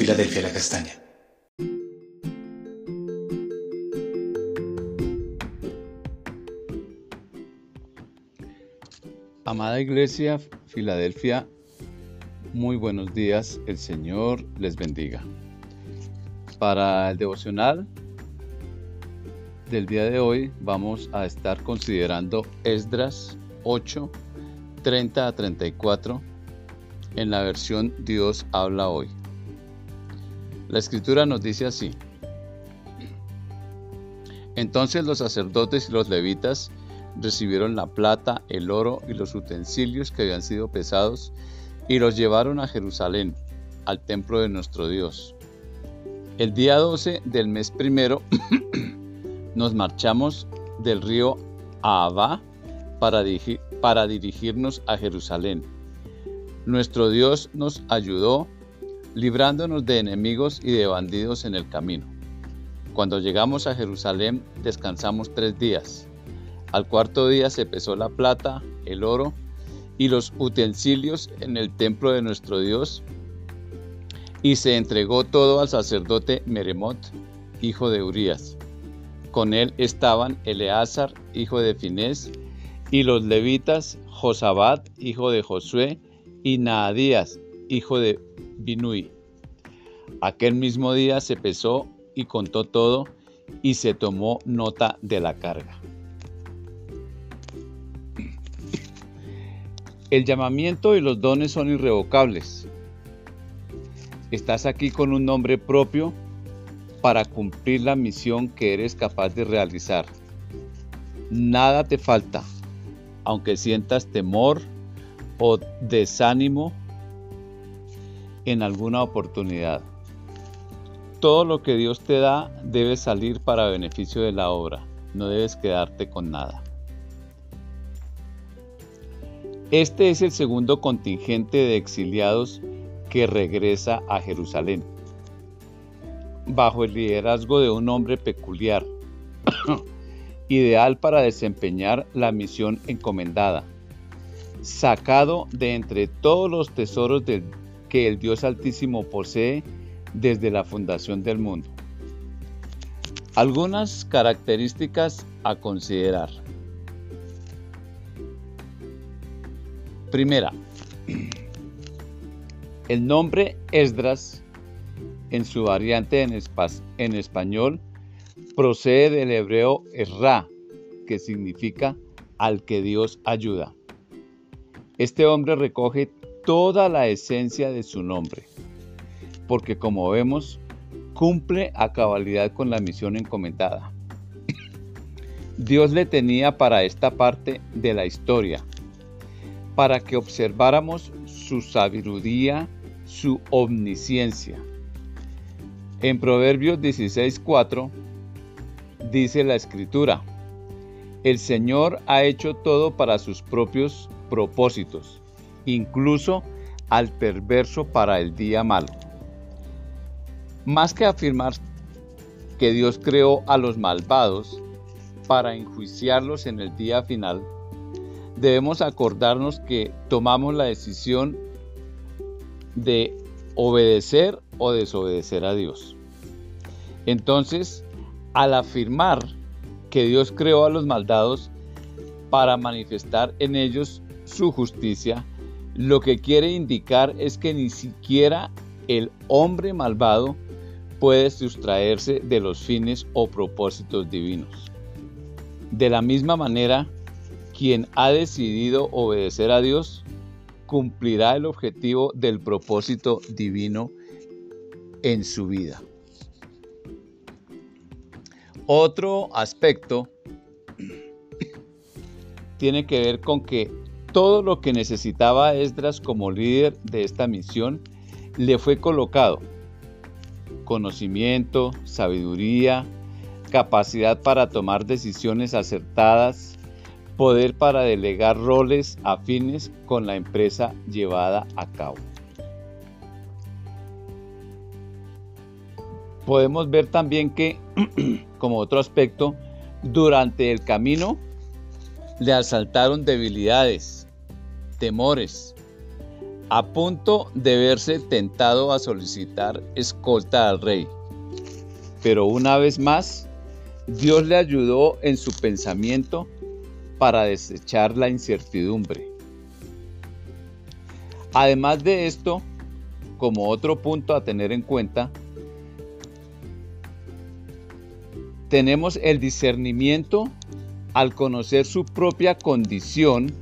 Filadelfia La Castaña. Amada Iglesia Filadelfia, muy buenos días, el Señor les bendiga. Para el devocional del día de hoy vamos a estar considerando Esdras 8, 30 a 34 en la versión Dios habla hoy. La escritura nos dice así. Entonces los sacerdotes y los levitas recibieron la plata, el oro y los utensilios que habían sido pesados y los llevaron a Jerusalén, al templo de nuestro Dios. El día 12 del mes primero nos marchamos del río Ahava para, para dirigirnos a Jerusalén. Nuestro Dios nos ayudó librándonos de enemigos y de bandidos en el camino. Cuando llegamos a Jerusalén descansamos tres días. Al cuarto día se pesó la plata, el oro y los utensilios en el templo de nuestro Dios y se entregó todo al sacerdote Meremot, hijo de Urías. Con él estaban Eleazar, hijo de Finés, y los levitas Josabat, hijo de Josué, y Naadías, hijo de Binui. Aquel mismo día se pesó y contó todo y se tomó nota de la carga. El llamamiento y los dones son irrevocables. Estás aquí con un nombre propio para cumplir la misión que eres capaz de realizar. Nada te falta, aunque sientas temor o desánimo en alguna oportunidad. Todo lo que Dios te da debe salir para beneficio de la obra, no debes quedarte con nada. Este es el segundo contingente de exiliados que regresa a Jerusalén, bajo el liderazgo de un hombre peculiar, ideal para desempeñar la misión encomendada, sacado de entre todos los tesoros que el Dios Altísimo posee desde la fundación del mundo. Algunas características a considerar. Primera, el nombre Esdras, en su variante en, en español, procede del hebreo Erra, que significa al que Dios ayuda. Este hombre recoge toda la esencia de su nombre, porque como vemos, cumple a cabalidad con la misión encomendada. Dios le tenía para esta parte de la historia para que observáramos su sabiduría, su omnisciencia. En Proverbios 16:4 dice la escritura, el Señor ha hecho todo para sus propios propósitos, incluso al perverso para el día malo. Más que afirmar que Dios creó a los malvados para enjuiciarlos en el día final, debemos acordarnos que tomamos la decisión de obedecer o desobedecer a Dios. Entonces, al afirmar que Dios creó a los maldados para manifestar en ellos su justicia, lo que quiere indicar es que ni siquiera el hombre malvado puede sustraerse de los fines o propósitos divinos. De la misma manera, quien ha decidido obedecer a Dios cumplirá el objetivo del propósito divino en su vida. Otro aspecto tiene que ver con que todo lo que necesitaba Esdras como líder de esta misión le fue colocado. Conocimiento, sabiduría, capacidad para tomar decisiones acertadas, poder para delegar roles afines con la empresa llevada a cabo. Podemos ver también que, como otro aspecto, durante el camino le asaltaron debilidades, temores, a punto de verse tentado a solicitar escolta al rey. Pero una vez más, Dios le ayudó en su pensamiento para desechar la incertidumbre. Además de esto, como otro punto a tener en cuenta, tenemos el discernimiento al conocer su propia condición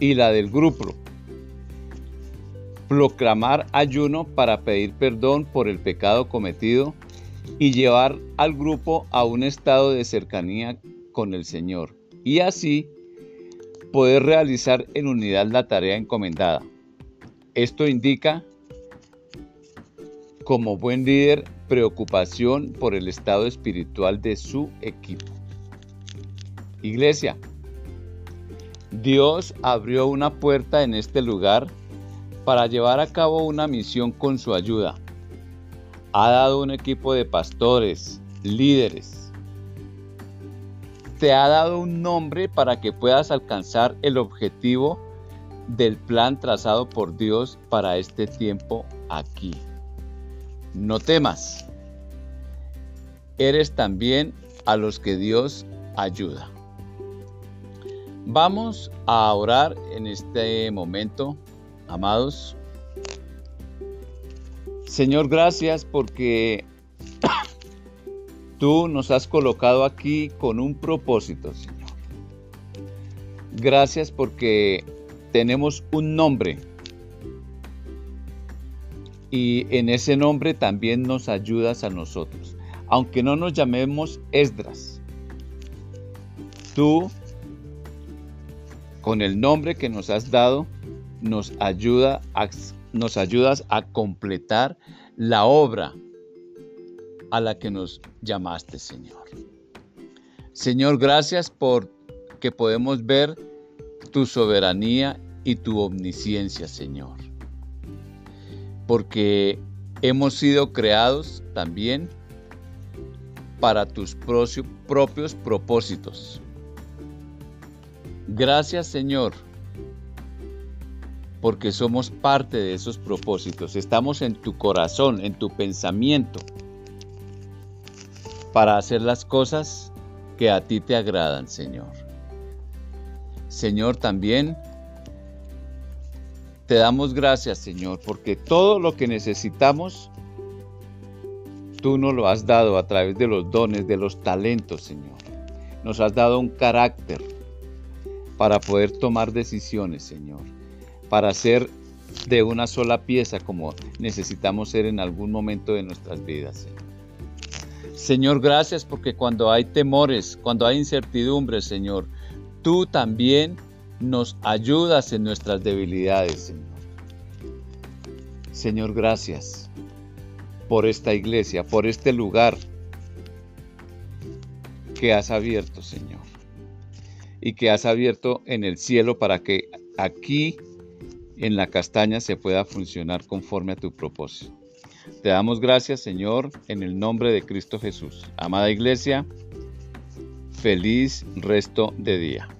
y la del grupo. Proclamar ayuno para pedir perdón por el pecado cometido y llevar al grupo a un estado de cercanía con el Señor. Y así poder realizar en unidad la tarea encomendada. Esto indica, como buen líder, preocupación por el estado espiritual de su equipo. Iglesia, Dios abrió una puerta en este lugar para llevar a cabo una misión con su ayuda. Ha dado un equipo de pastores, líderes. Te ha dado un nombre para que puedas alcanzar el objetivo del plan trazado por Dios para este tiempo aquí. No temas. Eres también a los que Dios ayuda. Vamos a orar en este momento, amados. Señor, gracias porque tú nos has colocado aquí con un propósito, Señor. Gracias porque tenemos un nombre. Y en ese nombre también nos ayudas a nosotros. Aunque no nos llamemos Esdras. Tú, con el nombre que nos has dado, nos, ayuda nos ayudas a completar la obra a la que nos llamaste, Señor. Señor, gracias por que podemos ver tu soberanía y tu omnisciencia, Señor. Porque hemos sido creados también para tus propios propósitos. Gracias, Señor, porque somos parte de esos propósitos. Estamos en tu corazón, en tu pensamiento, para hacer las cosas que a ti te agradan, Señor. Señor, también te damos gracias, Señor, porque todo lo que necesitamos, tú nos lo has dado a través de los dones, de los talentos, Señor. Nos has dado un carácter para poder tomar decisiones, Señor, para ser de una sola pieza como necesitamos ser en algún momento de nuestras vidas, Señor. Señor, gracias porque cuando hay temores, cuando hay incertidumbres, Señor, tú también nos ayudas en nuestras debilidades, Señor. Señor, gracias por esta iglesia, por este lugar que has abierto, Señor. Y que has abierto en el cielo para que aquí en la castaña se pueda funcionar conforme a tu propósito. Te damos gracias, Señor, en el nombre de Cristo Jesús. Amada iglesia, Feliz resto de día.